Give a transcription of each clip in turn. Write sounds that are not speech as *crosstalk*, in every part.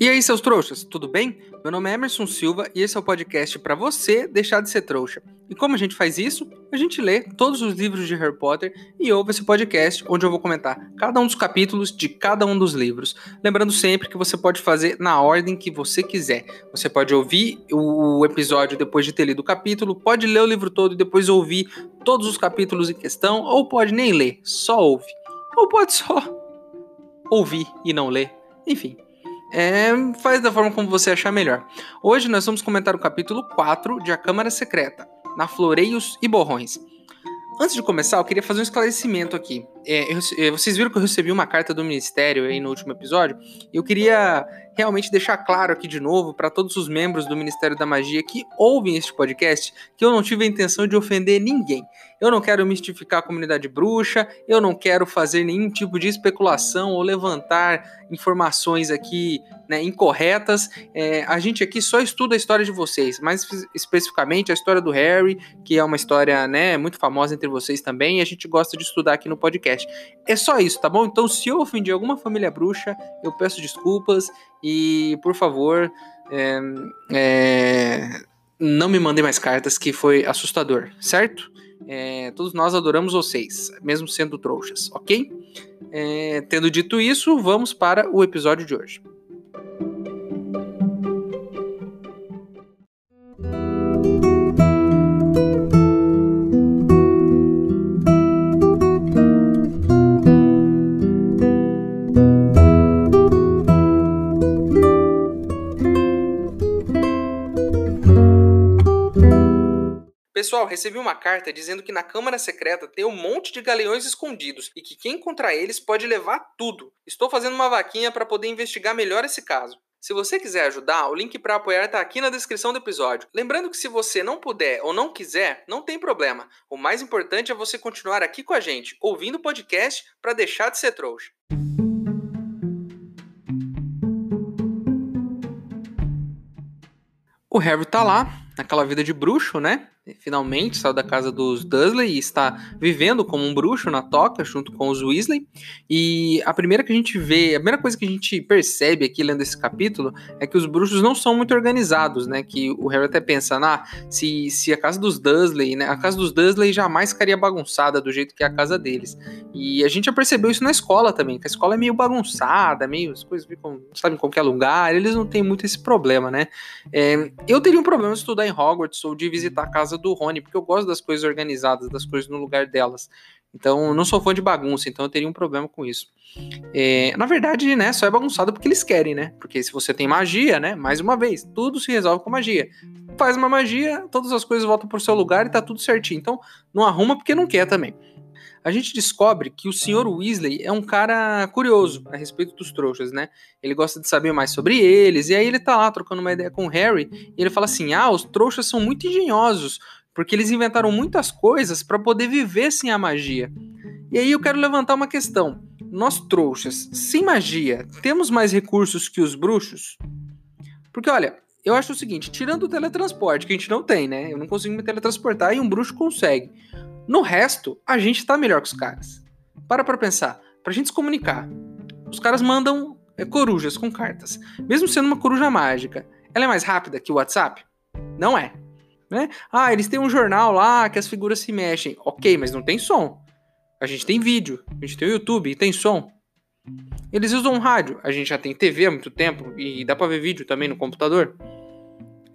E aí, seus trouxas, tudo bem? Meu nome é Emerson Silva e esse é o podcast para você deixar de ser trouxa. E como a gente faz isso? A gente lê todos os livros de Harry Potter e ouve esse podcast onde eu vou comentar cada um dos capítulos de cada um dos livros. Lembrando sempre que você pode fazer na ordem que você quiser. Você pode ouvir o episódio depois de ter lido o capítulo, pode ler o livro todo e depois ouvir todos os capítulos em questão, ou pode nem ler, só ouve. Ou pode só *laughs* ouvir e não ler. Enfim, é, faz da forma como você achar melhor. Hoje nós vamos comentar o capítulo 4 de A Câmara Secreta, na Floreios e Borrões. Antes de começar, eu queria fazer um esclarecimento aqui. É, eu, é, vocês viram que eu recebi uma carta do Ministério aí no último episódio? Eu queria realmente deixar claro aqui de novo para todos os membros do Ministério da Magia que ouvem este podcast que eu não tive a intenção de ofender ninguém. Eu não quero mistificar a comunidade bruxa, eu não quero fazer nenhum tipo de especulação ou levantar informações aqui né, incorretas. É, a gente aqui só estuda a história de vocês, mais especificamente a história do Harry, que é uma história né, muito famosa entre vocês também, e a gente gosta de estudar aqui no podcast. É só isso, tá bom? Então, se eu ofendi alguma família bruxa, eu peço desculpas e, por favor, é, é, não me mandem mais cartas, que foi assustador, certo? É, todos nós adoramos vocês, mesmo sendo trouxas, ok? É, tendo dito isso, vamos para o episódio de hoje. Recebi uma carta dizendo que na Câmara Secreta tem um monte de galeões escondidos e que quem encontrar eles pode levar tudo. Estou fazendo uma vaquinha para poder investigar melhor esse caso. Se você quiser ajudar, o link para apoiar está aqui na descrição do episódio. Lembrando que se você não puder ou não quiser, não tem problema. O mais importante é você continuar aqui com a gente, ouvindo o podcast para deixar de ser trouxa. O Harry tá lá, naquela vida de bruxo, né? Finalmente saiu da casa dos Dursley e está vivendo como um bruxo na toca junto com os Weasley. E a primeira que a gente vê, a primeira coisa que a gente percebe aqui lendo esse capítulo é que os bruxos não são muito organizados, né? Que o Harry até pensa, ah, se, se a casa dos Dursley, né? A casa dos Dursley jamais ficaria bagunçada do jeito que é a casa deles. E a gente já percebeu isso na escola também, que a escola é meio bagunçada, meio as coisas ficam, sabe, em qualquer lugar, eles não têm muito esse problema, né? É, eu teria um problema de estudar em Hogwarts ou de visitar a casa do Rony, porque eu gosto das coisas organizadas, das coisas no lugar delas. Então, não sou fã de bagunça, então eu teria um problema com isso. É, na verdade, né, só é bagunçado porque eles querem, né? Porque se você tem magia, né, mais uma vez, tudo se resolve com magia. Faz uma magia, todas as coisas voltam pro seu lugar e tá tudo certinho. Então, não arruma porque não quer também a gente descobre que o Sr. Weasley é um cara curioso a respeito dos trouxas, né? Ele gosta de saber mais sobre eles, e aí ele tá lá trocando uma ideia com o Harry, e ele fala assim: ah, os trouxas são muito engenhosos, porque eles inventaram muitas coisas para poder viver sem a magia. E aí eu quero levantar uma questão. Nós trouxas, sem magia, temos mais recursos que os bruxos? Porque olha, eu acho o seguinte, tirando o teletransporte, que a gente não tem, né? Eu não consigo me teletransportar e um bruxo consegue. No resto, a gente tá melhor que os caras. Para pra pensar. Pra gente se comunicar, os caras mandam é, corujas com cartas. Mesmo sendo uma coruja mágica, ela é mais rápida que o WhatsApp? Não é. Né? Ah, eles têm um jornal lá que as figuras se mexem. Ok, mas não tem som. A gente tem vídeo, a gente tem o YouTube e tem som. Eles usam rádio, a gente já tem TV há muito tempo e dá pra ver vídeo também no computador.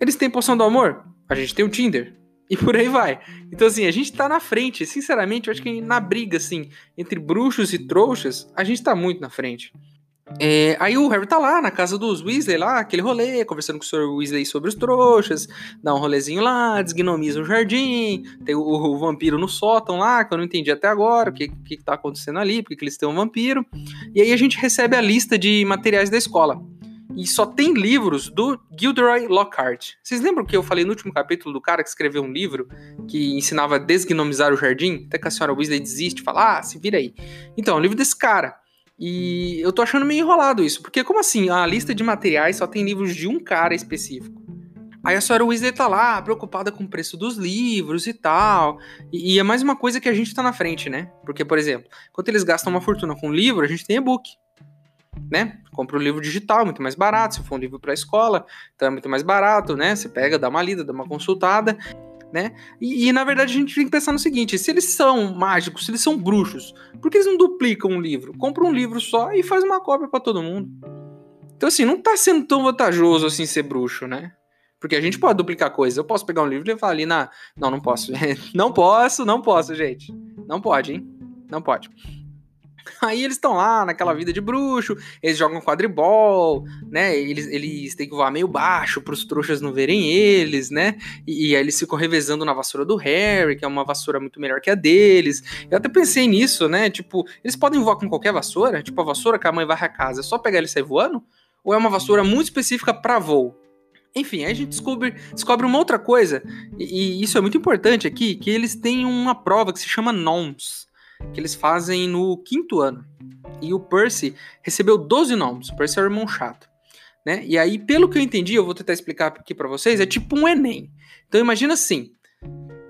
Eles têm poção do amor, a gente tem o Tinder. E por aí vai. Então, assim, a gente tá na frente. Sinceramente, eu acho que na briga, assim, entre bruxos e trouxas, a gente tá muito na frente. É, aí o Harry tá lá na casa dos Weasley, lá, aquele rolê, conversando com o Sr. Weasley sobre os trouxas, dá um rolezinho lá, desgnomiza o jardim, tem o, o, vampiro no sótão lá, que eu não entendi até agora o que, que, tá acontecendo ali, porque que eles têm um vampiro. E aí a gente recebe a lista de materiais da escola e só tem livros do Gilderoy Lockhart. Vocês lembram que eu falei no último capítulo do cara que escreveu um livro que ensinava a desgnomizar o jardim? Até que a senhora Weasley desiste fala, ah, se vira aí. Então, é um livro desse cara. E eu tô achando meio enrolado isso, porque como assim? A lista de materiais só tem livros de um cara específico. Aí a senhora Weasley tá lá, preocupada com o preço dos livros e tal. E, e, é mais uma coisa que a gente tá na frente, né? Porque, por exemplo, quando eles gastam uma fortuna com livro, a gente tem e-book. Né? Compra um livro digital, muito mais barato. Se for um livro para escola, então é muito mais barato, né? Você pega, dá uma lida, dá uma consultada, né? E, e, na verdade a gente tem que pensar no seguinte: se eles são mágicos, se eles são bruxos, por que eles não duplicam um livro? Compra um livro só e faz uma cópia para todo mundo. Então, assim, não tá sendo tão vantajoso assim ser bruxo, né? Porque a gente pode duplicar coisas. Eu posso pegar um livro e levar ali na. Não, não posso. *laughs* não posso, não posso, gente. Não pode, hein? Não pode. *laughs* Aí eles estão lá naquela vida de bruxo, eles jogam quadribol, né? Eles, eles têm que voar meio baixo para os trouxas não verem eles, né? E, e, aí eles ficam revezando na vassoura do Harry, que é uma vassoura muito melhor que a deles. Eu até pensei nisso, né? Tipo, eles podem voar com qualquer vassoura? Tipo, a vassoura que a mãe varre a casa, é só pegar ele e sair voando? Ou é uma vassoura muito específica para voo? Enfim, aí a gente descobre, descobre uma outra coisa, e, e, isso é muito importante aqui, que eles têm uma prova que se chama NOMS, que eles fazem no quinto ano. E o Percy recebeu 12 nomes. O Percy é o irmão chato. Né? E aí, pelo que eu entendi, eu vou tentar explicar aqui para vocês, é tipo um Enem. Então imagina assim.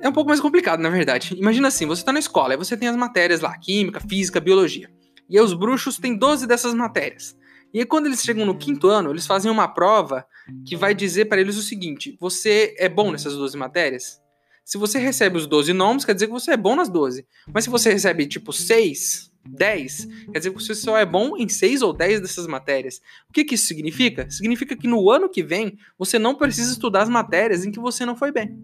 É um pouco mais complicado, na verdade. Imagina assim, você tá na escola, aí você tem as matérias lá, química, física, biologia. E aí os bruxos têm 12 dessas matérias. E aí, quando eles chegam no quinto ano, eles fazem uma prova que vai dizer para eles o seguinte: você é bom nessas 12 matérias? Se você recebe os 12 nomes, quer dizer que você é bom nas 12. Mas se você recebe tipo 6, 10, quer dizer que você só é bom em 6 ou 10 dessas matérias. O que, que isso significa? Significa que no ano que vem você não precisa estudar as matérias em que você não foi bem.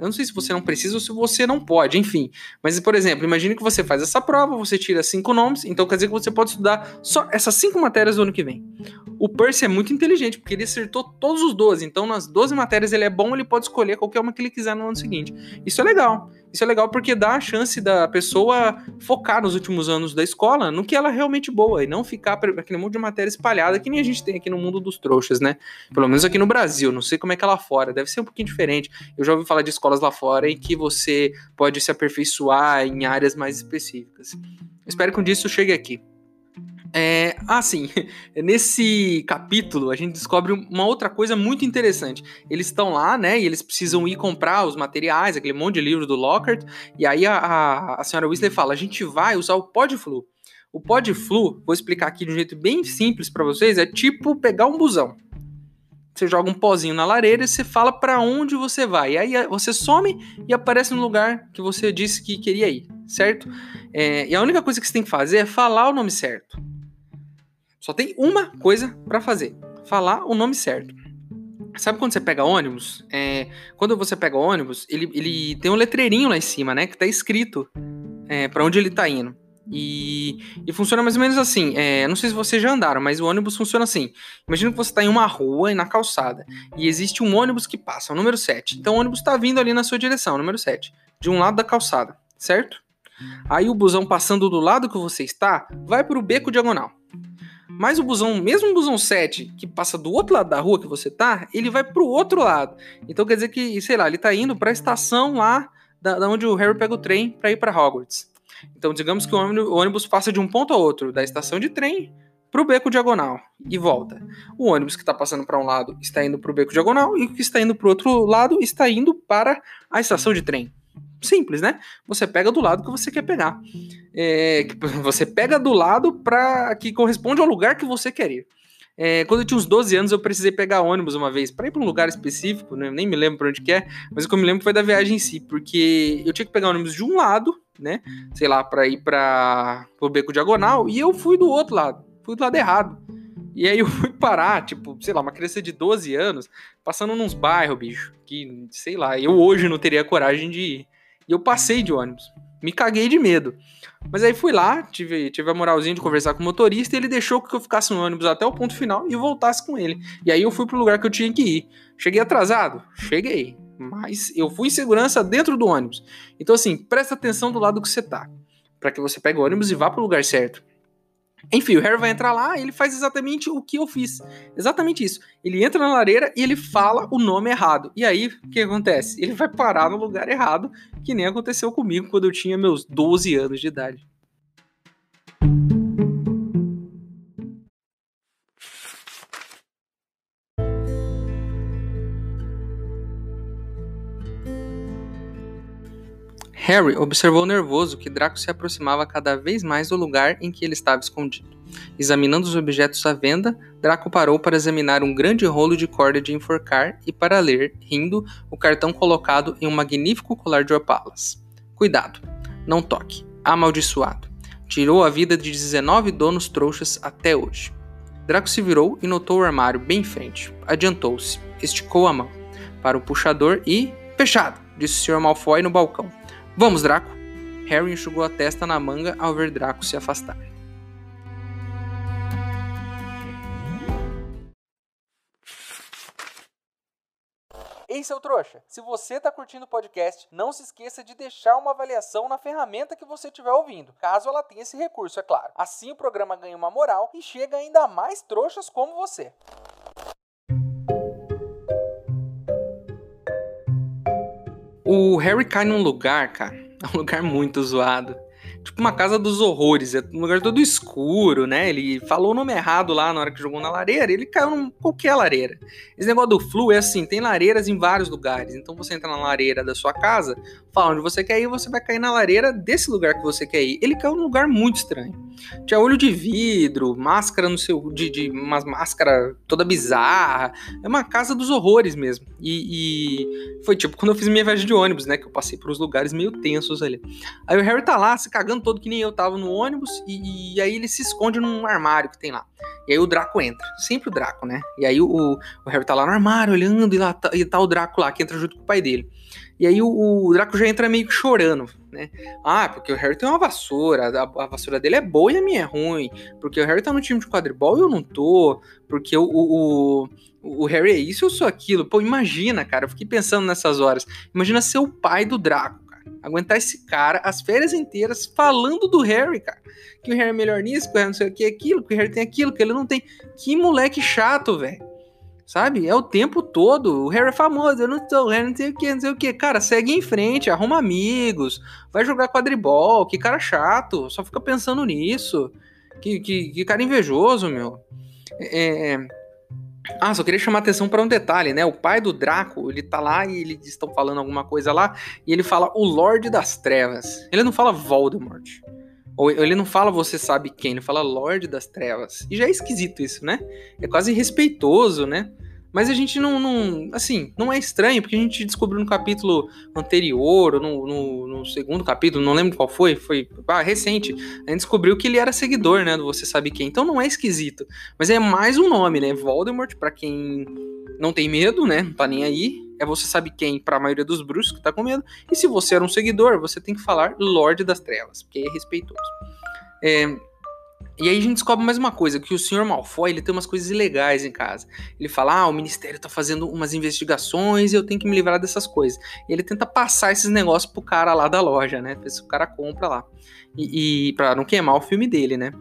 Eu não sei se você não precisa ou se você não pode, enfim. Mas, por exemplo, imagine que você faz essa prova, você tira cinco nomes, então quer dizer que você pode estudar só essas cinco matérias do ano que vem. O Percy é muito inteligente, porque ele acertou todos os 12, então nas 12 matérias ele é bom, ele pode escolher qualquer uma que ele quiser no ano seguinte. Isso é legal. Isso é legal porque dá a chance da pessoa focar nos últimos anos da escola no que ela é realmente boa e não ficar aquele monte de matéria espalhada que nem a gente tem aqui no mundo dos trouxas, né? Pelo menos aqui no Brasil, não sei como é que é lá fora, deve ser um pouquinho diferente. Eu já ouvi falar de escolas lá fora em que você pode se aperfeiçoar em áreas mais específicas. Espero que um dia isso chegue aqui. É, assim, *laughs* nesse capítulo a gente descobre uma outra coisa muito interessante. Eles estão lá, né, e eles precisam ir comprar os materiais, aquele monte de livro do Lockhart, e aí a, a, a senhora Weasley fala, a gente vai usar o Podflu. O Podflu, vou explicar aqui de um jeito bem simples para vocês, é tipo pegar um busão. Você joga um pozinho na lareira e você fala para onde você vai. E aí você some e aparece no lugar que você disse que queria ir, certo? É, e a única coisa que você tem que fazer é falar o nome certo. Só tem uma coisa para fazer: falar o nome certo. Sabe quando você pega ônibus? É, quando você pega ônibus, ele, ele tem um letreirinho lá em cima, né? Que tá escrito é, para onde ele tá indo. E, e, funciona mais ou menos assim. É, não sei se vocês já andaram, mas o ônibus funciona assim. Imagina que você está em uma rua e na calçada. E existe um ônibus que passa, o número 7. Então o ônibus está vindo ali na sua direção, número 7. De um lado da calçada, certo? Aí o busão passando do lado que você está, vai para o beco diagonal. Mas o busão, mesmo o busão 7, que passa do outro lado da rua que você tá, ele vai pro outro lado. Então quer dizer que, sei lá, ele tá indo para a estação lá da, da, onde o Harry pega o trem para ir para Hogwarts. Então digamos que o ônibus passa de um ponto a outro, da estação de trem pro beco diagonal e volta. O ônibus que está passando para um lado está indo para o beco diagonal e o que está indo para o outro lado está indo para a estação de trem simples, né? Você pega do lado que você quer pegar. É, *laughs* você pega do lado para que corresponde ao lugar que você quer ir. É, quando eu tinha uns 12 anos, eu precisei pegar ônibus uma vez para ir para um lugar específico, né? nem me lembro para onde que é, mas o que eu me lembro foi da viagem em si, porque eu tinha que pegar ônibus de um lado, né? Sei lá, para ir para o beco diagonal, e eu fui do outro lado, fui do lado errado. E aí eu *laughs* fui parar, tipo, sei lá, uma criança de 12 anos, passando nos bairros, bicho, que, sei lá, eu hoje não teria coragem de ir. E eu passei de ônibus. Me caguei de medo. Mas aí fui lá, tive, tive a moralzinha de conversar com o motorista e ele deixou que eu ficasse no ônibus até o ponto final e voltasse com ele. E aí eu fui pro lugar que eu tinha que ir. Cheguei atrasado? Cheguei. Mas eu fui em segurança dentro do ônibus. Então, assim, presta atenção do lado que você tá. para que você pegue o ônibus e vá pro lugar certo. Enfim, o Harry vai entrar lá e ele faz exatamente o que eu fiz. Exatamente isso. Ele entra na lareira e ele fala o nome errado. E aí, o que acontece? Ele vai parar no lugar errado, que nem aconteceu comigo quando eu tinha meus 12 anos de idade. Harry observou nervoso que Draco se aproximava cada vez mais do lugar em que ele estava escondido. Examinando os objetos à venda, Draco parou para examinar um grande rolo de corda de enforcar e para ler, rindo, o cartão colocado em um magnífico colar de opalas. Cuidado, não toque, amaldiçoado. Tirou a vida de 19 donos trouxas até hoje. Draco se virou e notou o armário bem em frente. Adiantou-se, esticou a mão para o puxador e. Fechado! disse o Sr. Malfoy no balcão. Vamos, Draco! Harry enxugou a testa na manga ao ver Draco se afastar. Ei, seu trouxa, se você está curtindo o podcast, não se esqueça de deixar uma avaliação na ferramenta que você estiver ouvindo, caso ela tenha esse recurso, é claro. Assim o programa ganha uma moral e chega ainda mais trouxas como você. O Harry cai num lugar, cara, *laughs* um lugar muito zoado tipo uma casa dos horrores, é um lugar todo escuro, né? Ele falou o nome errado lá na hora que jogou na lareira, ele caiu em qualquer lareira. Esse negócio do flu é assim, tem lareiras em vários lugares. Então você entra na lareira da sua casa, fala onde você quer ir, você vai cair na lareira desse lugar que você quer ir. Ele caiu num lugar muito estranho. Tinha olho de vidro, máscara no seu. de, de máscara toda bizarra. É uma casa dos horrores mesmo. E, e, foi tipo quando eu fiz minha viagem de ônibus, né? Que eu passei por uns lugares meio tensos ali. Aí o Harry tá lá se cagando todo que nem eu tava no ônibus. E, e aí ele se esconde num armário que tem lá. E aí o Draco entra. Sempre o Draco, né? E aí o, o Harry tá lá no armário olhando e, lá tá, e tá o Draco lá que entra junto com o pai dele. E aí o, o, Draco já entra meio que chorando, né? Ah, porque o Harry tem uma vassoura, a, a, vassoura dele é boa e a minha é ruim. Porque o Harry tá no time de quadribol e eu não tô. Porque o, o, o, o Harry é isso, eu sou aquilo. Pô, imagina, cara, eu fiquei pensando nessas horas. Imagina ser o pai do Draco. Aguentar esse cara as férias inteiras falando do Harry, cara. Que o Harry é melhor nisso, que o Harry não sei o que, aquilo, que o Harry tem aquilo, que ele não tem. Que moleque chato, velho. Sabe? É o tempo todo. O Harry é famoso, eu não sou, o Harry não sei o que, não sei o que. Cara, segue em frente, arruma amigos, vai jogar quadribol, que cara chato, só fica pensando nisso. Que, que, que cara invejoso, meu. É... ah, só queria chamar atenção para um detalhe, né? O pai do Draco, ele tá lá e eles estão falando alguma coisa lá, e ele fala o Lorde das Trevas. Ele não fala Voldemort. Ou ele não fala você sabe quem, ele fala Lorde das Trevas. E já é esquisito isso, né? É quase respeitoso, né? Mas a gente não, não, Assim, não é estranho, porque a gente descobriu no capítulo anterior, ou no, no, no segundo capítulo, não lembro qual foi, foi ah, recente. A gente descobriu que ele era seguidor, né? Do Você Sabe Quem. Então não é esquisito. Mas é mais um nome, né? Voldemort, para quem não tem medo, né? Não tá nem aí. É Você Sabe Quem para a maioria dos bruxos que tá com medo. E se você era um seguidor, você tem que falar Lorde das Trevas, porque é respeitoso. É, e aí a gente descobre mais uma coisa, que o Sr. Malfoy, ele tem umas coisas ilegais em casa. Ele fala, ah, o Ministério tá fazendo umas investigações e eu tenho que me livrar dessas coisas. E ele tenta passar esses negócios pro cara lá da loja, né? Ver se o cara compra lá. E, e pra não queimar o filme dele, né?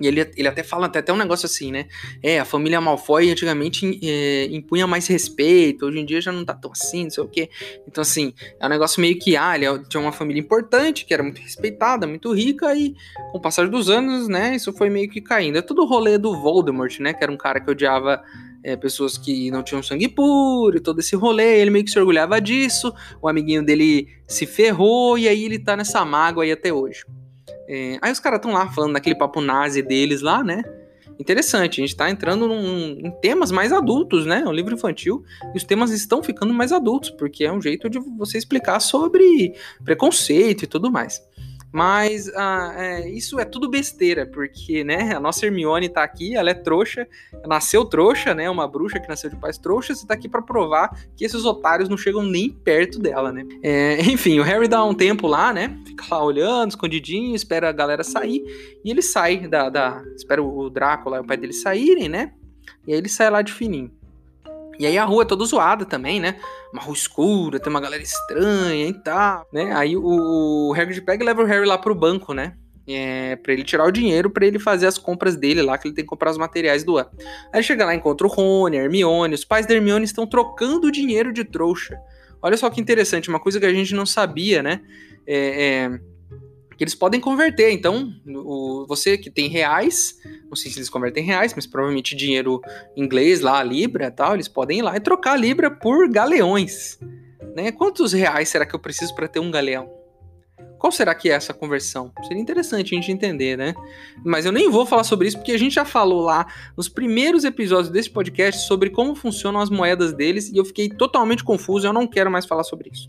E ele, ele até fala até, até um negócio assim, né? É, a família Malfoy antigamente é, impunha mais respeito, hoje em dia já não tá tão assim, não sei o quê. Então, assim, é um negócio meio que, ah, ele é, tinha uma família importante, que era muito respeitada, muito rica, e com o passar dos anos, né, isso foi meio que caindo. É tudo o rolê do Voldemort, né? Que era um cara que odiava é, pessoas que não tinham sangue puro, e todo esse rolê, ele meio que se orgulhava disso, o amiguinho dele se ferrou, e aí ele tá nessa mágoa aí até hoje. É, aí os caras estão lá falando daquele papo nazi deles lá, né? Interessante, a gente tá entrando num, em temas mais adultos, né? É um livro infantil e os temas estão ficando mais adultos, porque é um jeito de você explicar sobre preconceito e tudo mais. Mas ah, é, isso é tudo besteira, porque, né, a nossa Hermione tá aqui, ela é trouxa, nasceu trouxa, né, uma bruxa que nasceu de pais trouxas e tá aqui para provar que esses otários não chegam nem perto dela, né. É, *laughs* enfim, o Harry dá um tempo lá, né, fica lá olhando, escondidinho, espera a galera sair, e ele sai da, da espera o Drácula e o pai dele saírem, né, e aí ele sai lá de fininho. E aí a rua é toda zoada também, né? Uma rua escura, tem uma galera estranha e tal, né? Aí o, o Hagrid pega e leva o Harry lá pro banco, né? É, para ele tirar o dinheiro para ele fazer as compras dele lá, que ele tem que comprar os materiais do ano. Aí chega lá, encontra o Rony, a Hermione, os pais da Hermione estão trocando dinheiro de trouxa. Olha só que interessante, uma coisa que a gente não sabia, né? É, é, que eles podem converter. Então, o, você que tem reais, não sei se eles convertem em reais, mas provavelmente dinheiro inglês lá, Libra tal, eles podem ir lá e trocar Libra por galeões. Né? Quantos reais será que eu preciso para ter um galeão? Qual será que é essa conversão? Seria interessante a gente entender, né? Mas eu nem vou falar sobre isso porque a gente já falou lá nos primeiros episódios desse podcast sobre como funcionam as moedas deles e eu fiquei totalmente confuso. Eu não quero mais falar sobre isso.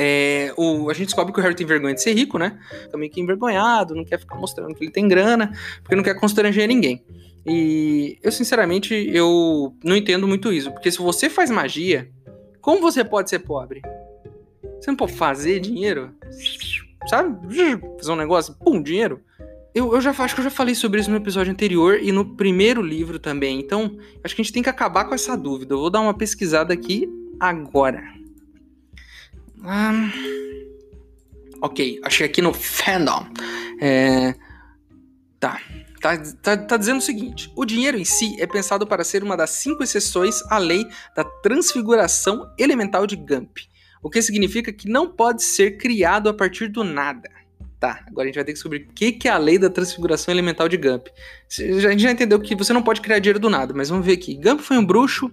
É, o, a gente descobre que o Harry tem vergonha de ser rico, né? Meio que envergonhado, não quer ficar mostrando que ele tem grana, porque não quer constranger ninguém. E eu, sinceramente, eu não entendo muito isso. Porque se você faz magia, como você pode ser pobre? Você não pode fazer dinheiro? sabe? Fazer um negócio, pum, dinheiro. Eu, eu já acho que eu já falei sobre isso no episódio anterior e no primeiro livro também. Então, acho que a gente tem que acabar com essa dúvida. Eu vou dar uma pesquisada aqui agora. Ah, ok, achei aqui no fandom. É, tá. Tá, tá, tá, dizendo o seguinte: o dinheiro em si é pensado para ser uma das cinco exceções à lei da transfiguração elemental de Gump o que significa que não pode ser criado a partir do nada. Tá, agora a gente vai ter que descobrir o que, que é a lei da transfiguração elemental de Gump. A gente já entendeu que você não pode criar dinheiro do nada, mas vamos ver aqui. Gump foi um bruxo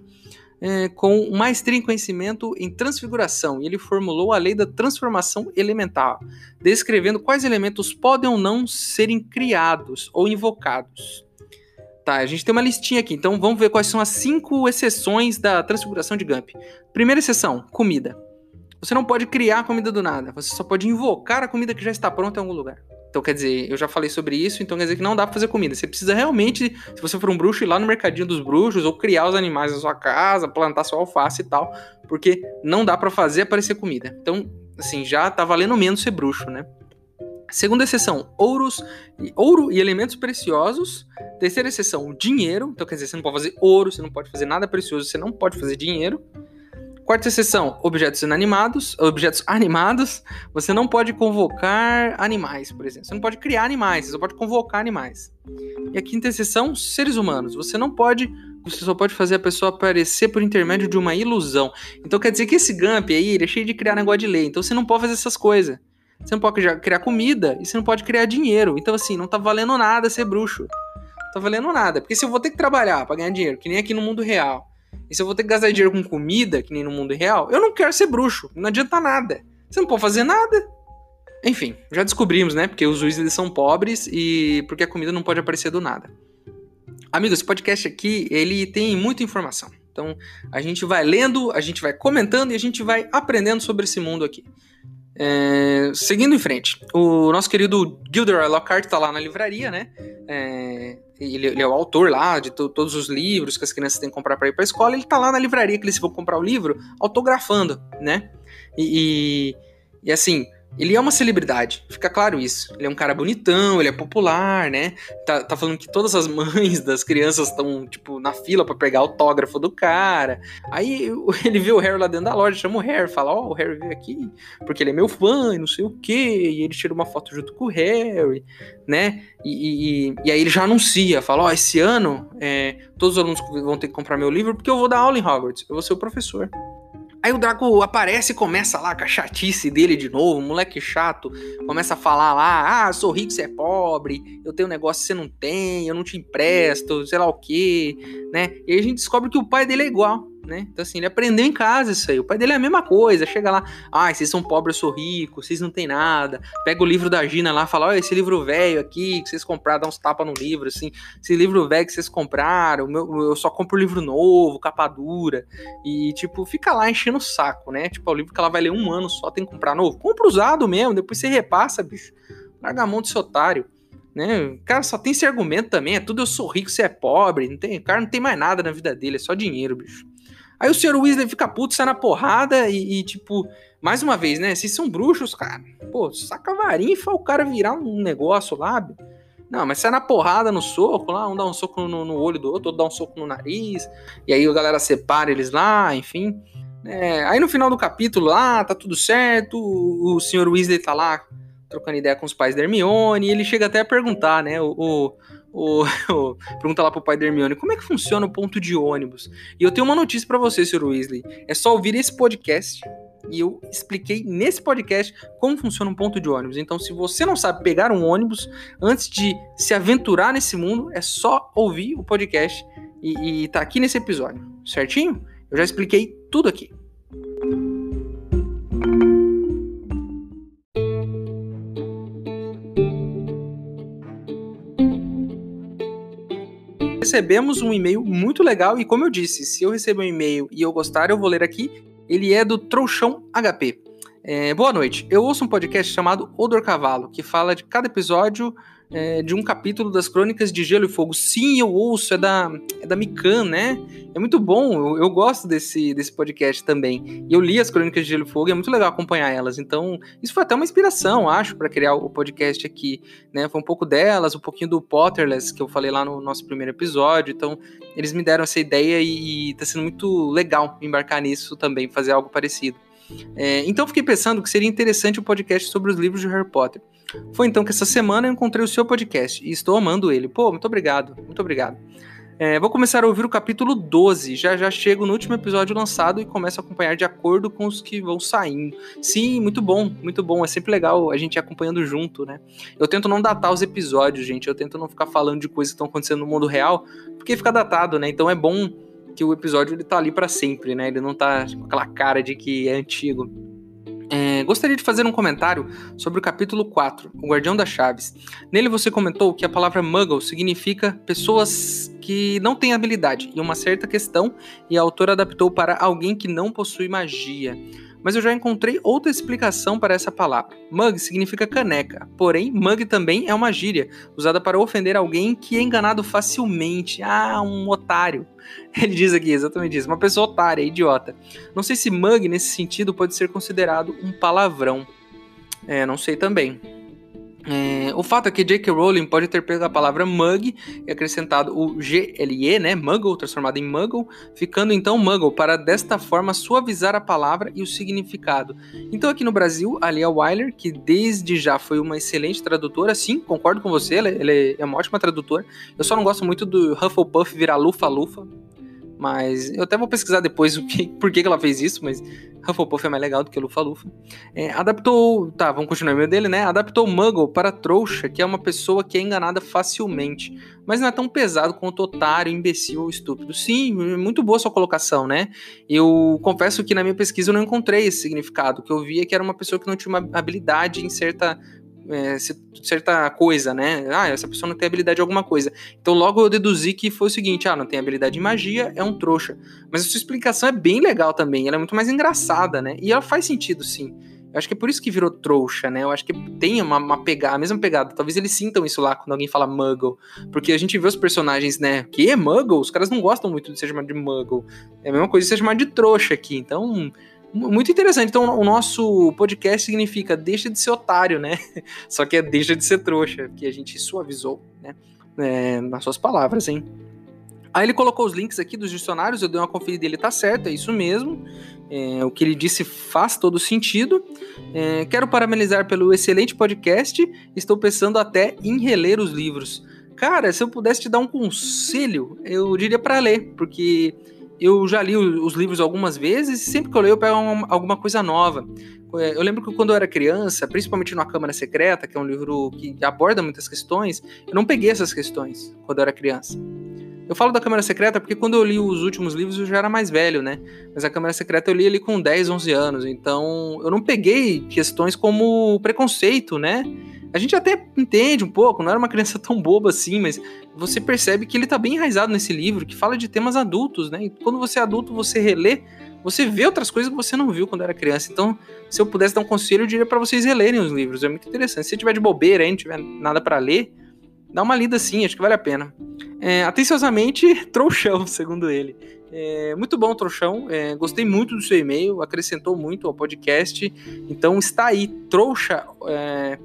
é, com maestria em conhecimento em transfiguração, e ele formulou a lei da transformação elemental, descrevendo quais elementos podem ou não serem criados ou invocados. Tá, a gente tem uma listinha aqui, então vamos ver quais são as cinco exceções da transfiguração de Gump. Primeira exceção, comida. Você não pode criar comida do nada, você só pode invocar a comida que já está pronta em algum lugar. Então, quer dizer, eu já falei sobre isso, então quer dizer que não dá pra fazer comida. Você precisa realmente, se você for um bruxo, ir lá no mercadinho dos bruxos ou criar os animais na sua casa, plantar sua alface e tal, porque não dá para fazer aparecer comida. Então, assim, já tá valendo menos ser bruxo, né? Segunda exceção, ouros, ouro e elementos preciosos. Terceira exceção, dinheiro. Então, quer dizer, você não pode fazer ouro, você não pode fazer nada precioso, você não pode fazer dinheiro. Quarta seção, objetos inanimados, objetos animados. Você não pode convocar animais, por exemplo. Você não pode criar animais, você só pode convocar animais. E a quinta seção, seres humanos. Você não pode, você só pode fazer a pessoa aparecer por intermédio de uma ilusão. Então quer dizer que esse Gump aí, ele é cheio de criar negócio de lei. Então você não pode fazer essas coisas. Você não pode criar comida e você não pode criar dinheiro. Então assim, não tá valendo nada ser bruxo. Não tá valendo nada. Porque se eu vou ter que trabalhar para ganhar dinheiro, que nem aqui no mundo real e se eu vou ter que gastar dinheiro com comida, que nem no mundo real, eu não quero ser bruxo. Não adianta nada. Você não pode fazer nada. Enfim, já descobrimos, né? Porque os Weasley são pobres e porque a comida não pode aparecer do nada. Amigos, esse podcast aqui, ele tem muita informação. Então, a gente vai lendo, a gente vai comentando e a gente vai aprendendo sobre esse mundo aqui. É, seguindo em frente, o nosso querido Gilderoy Lockhart está lá na livraria, né? É, ele, ele, é o autor lá de to, todos os livros que as crianças têm que comprar para ir para a escola. Ele está lá na livraria que eles vão comprar o livro, autografando, né? E, e, e assim, ele é uma celebridade, fica claro isso. Ele é um cara bonitão, ele é popular, né? Tá, tá falando que todas as mães das crianças estão, tipo, na fila para pegar autógrafo do cara. Aí *laughs* ele vê o Harry lá dentro da loja, chama o Harry, fala: Ó, oh, o Harry veio aqui porque ele é meu fã e não sei o quê. E ele tira uma foto junto com o Harry, né? E, e, e aí ele já anuncia: fala: Ó, oh, esse ano é, todos os alunos vão ter que comprar meu livro porque eu vou dar aula em Hogwarts, eu vou ser o professor. Aí o Draco aparece e começa lá com a chatice dele de novo, moleque chato, começa a falar lá, ah, sou rico, você é pobre, eu tenho um negócio que você não tem, eu não te empresto, sei lá o quê, né? E aí a gente descobre que o pai dele é igual né? Então, assim, ele aprendeu em casa isso aí. O pai dele é a mesma coisa. Chega lá, ai, ah, vocês são pobres, eu sou rico, vocês não têm nada. Pega o livro da Gina lá, fala, olha, esse livro velho aqui, que vocês compraram, dá uns tapas no livro, assim. Esse livro velho que vocês compraram, meu, eu só compro livro novo, capa dura. E, tipo, fica lá enchendo o saco, né? Tipo, é o livro que ela vai ler um ano só, tem que comprar novo. Compra usado mesmo, depois você repassa, bicho. Larga a mão desse otário. Né? Cara só tem esse argumento também, é tudo eu sou rico, você é pobre, não tem, o cara não tem mais nada na vida dele, é só dinheiro, bicho. Aí o Sr. Weasley fica puto, sai na porrada e, e, tipo, mais uma vez, né? Vocês são bruxos, cara. Pô, saca a varinha e faz o cara virar um negócio lá. Não, mas sai na porrada, no soco lá, um dá um soco no, no olho do outro, outro dá um soco no nariz. E aí a galera separa eles lá, enfim. É, aí no final do capítulo lá, tá tudo certo, o, o Sr. Weasley tá lá trocando ideia com os pais da Hermione, e ele chega até a perguntar, né? O, o, o, *laughs* o, pergunta lá pro pai da Hermione, como é que funciona o ponto de ônibus? E eu tenho uma notícia para você, Sr. Weasley. É só ouvir esse podcast e eu expliquei nesse podcast como funciona um ponto de ônibus. Então, se você não sabe pegar um ônibus antes de se aventurar nesse mundo, é só ouvir o podcast e, e tá aqui nesse episódio, certinho? Eu já expliquei tudo aqui. Recebemos um e-mail muito legal e como eu disse, se eu receber um e-mail e eu gostar, eu vou ler aqui. Ele é do Trouxão HP. É, boa noite. Eu ouço um podcast chamado Odor Cavalo, que fala de cada episódio é, de um capítulo das Crônicas de Gelo e Fogo. Sim, eu ouço, é da, é da Mikan, né? É muito bom, eu, eu, gosto desse, desse podcast também. Eu li as Crônicas de Gelo e Fogo e é muito legal acompanhar elas. Então, isso foi até uma inspiração, acho, para criar o podcast aqui, né? Foi um pouco delas, um pouquinho do Potterless, que eu falei lá no nosso primeiro episódio. Então, eles me deram essa ideia e, e tá sendo muito legal embarcar nisso também, fazer algo parecido. É, então, fiquei pensando que seria interessante um podcast sobre os livros de Harry Potter. Foi então que essa semana eu encontrei o seu podcast e estou amando ele. Pô, muito obrigado, muito obrigado. É, vou começar a ouvir o capítulo 12. Já já chego no último episódio lançado e começo a acompanhar de acordo com os que vão saindo. Sim, muito bom, muito bom. É sempre legal a gente ir acompanhando junto, né? Eu tento não datar os episódios, gente. Eu tento não ficar falando de coisas que estão acontecendo no mundo real, porque fica datado, né? Então é bom que o episódio ele tá ali para sempre, né? Ele não tá com aquela cara de que é antigo. É, gostaria de fazer um comentário sobre o capítulo 4, O Guardião das Chaves. Nele você comentou que a palavra muggle significa pessoas que não têm habilidade em uma certa questão e a autora adaptou para alguém que não possui magia mas eu já encontrei outra explicação para essa palavra. Mug significa caneca, porém, mug também é uma gíria, usada para ofender alguém que é enganado facilmente. Ah, um otário. *laughs* Ele diz aqui exatamente isso, uma pessoa otária, idiota. Não sei se mug, nesse sentido, pode ser considerado um palavrão. É, não sei também. É, o fato é que J.K. Rowling pode ter pego a palavra mug e acrescentado o GLE, né, muggle, transformado em muggle, ficando então muggle, para desta forma suavizar a palavra e o significado. Então aqui no Brasil, a Lia Weiler, que desde já foi uma excelente tradutora, sim, concordo com você, ela, ela é uma ótima tradutora, eu só não gosto muito do Hufflepuff virar lufa-lufa, mas eu até vou pesquisar depois o que, por que, que ela fez isso, mas Hufflepuff é mais legal do que Lufa-Lufa. É, adaptou. Tá, vamos continuar o meio dele, né? Adaptou Muggle para trouxa, que é uma pessoa que é enganada facilmente. Mas não é tão pesado quanto otário, imbecil ou estúpido. Sim, muito boa sua colocação, né? Eu confesso que na minha pesquisa eu não encontrei esse significado. O que eu vi é que era uma pessoa que não tinha uma habilidade em certa é, certa coisa, né? Ah, essa pessoa não tem habilidade em alguma coisa. Então logo eu deduzi que foi o seguinte: ah, não tem habilidade em magia, é um trouxa. Mas a sua explicação é bem legal também, ela é muito mais engraçada, né? E ela faz sentido, sim. Eu acho que é por isso que virou trouxa, né? Eu acho que tem uma, uma pegada, a mesma pegada. Talvez eles sintam isso lá quando alguém fala muggle. Porque a gente vê os personagens, né? Que é muggle? Os caras não gostam muito de ser chamado de muggle. É a mesma coisa de ser chamado de trouxa aqui. Então, muito interessante. Então, o nosso podcast significa deixa de ser otário, né? *laughs* Só que é deixa de ser trouxa, que a gente suavizou, né? É, nas suas palavras, hein? Aí ele colocou os links aqui dos dicionários, eu dei uma conferida ele tá certo, é isso mesmo. É, o que ele disse faz todo sentido. É, quero parabenizar pelo excelente podcast. Estou pensando até em reler os livros. Cara, se eu pudesse te dar um conselho, eu diria para ler, porque eu já li os livros algumas vezes e sempre que eu leio eu pego uma, alguma coisa nova. É, eu lembro que quando eu era criança, principalmente no A Câmara Secreta, que é um livro que aborda muitas questões, eu não peguei essas questões quando eu era criança. Eu falo da Câmara Secreta porque quando eu li os últimos livros eu já era mais velho, né? Mas a Câmara Secreta eu li ali com 10, 11 anos, então eu não peguei questões como preconceito, né? A gente até entende um pouco, não era uma criança *laughs* tão boba assim, mas você percebe que ele tá bem enraizado nesse livro, que fala de temas adultos, né? E quando você é adulto, você relê, você vê outras coisas que você não viu quando era criança. Então, se eu pudesse dar um conselho, eu diria para vocês relerem os livros, é muito interessante. Se você tiver de bobeira aí, não tiver nada para ler, dá uma lida sim, acho que vale a pena. É, atenciosamente, *laughs* trouxão, segundo ele. É, muito bom, trouxão. É, gostei muito do seu e-mail, acrescentou muito ao podcast. Então está aí, trouxa. É,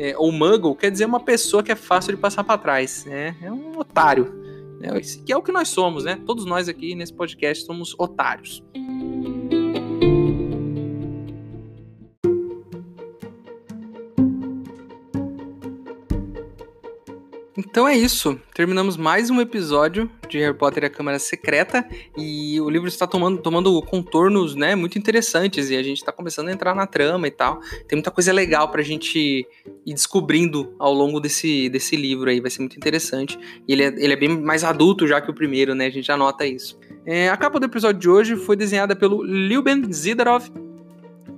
é, ou muggle quer dizer uma pessoa que é fácil de passar para trás, né? É um otário, né? Que é o que nós somos, né? Todos nós aqui nesse podcast somos otários. Então é isso. Terminamos mais um episódio de Harry Potter e a Câmara Secreta. E o livro está tomando, tomando contornos né, muito interessantes. E a gente está começando a entrar na trama e tal. Tem muita coisa legal para a gente ir descobrindo ao longo desse, desse livro aí. Vai ser muito interessante. E ele é, ele é bem mais adulto já que o primeiro, né? A gente já nota isso. É, a capa do episódio de hoje foi desenhada pelo Liuben Zidarov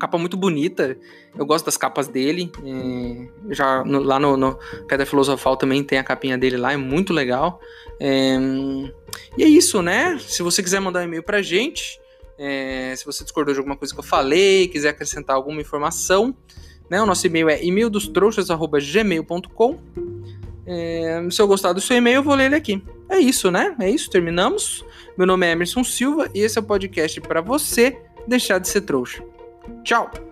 capa muito bonita. Eu gosto das capas dele. É, já no, lá no, no Pedra Filosofal também tem a capinha dele lá, é muito legal. É, e é isso, né? Se você quiser mandar um e-mail pra gente, é, se você discordou de alguma coisa que eu falei, quiser acrescentar alguma informação, né? O nosso e-mail é e-maildostrouxas.gmail.com. É, se eu gostar do seu e-mail, eu vou ler ele aqui. É isso, né? É isso, terminamos. Meu nome é Emerson Silva e esse é o podcast para você deixar de ser trouxa. Tchau!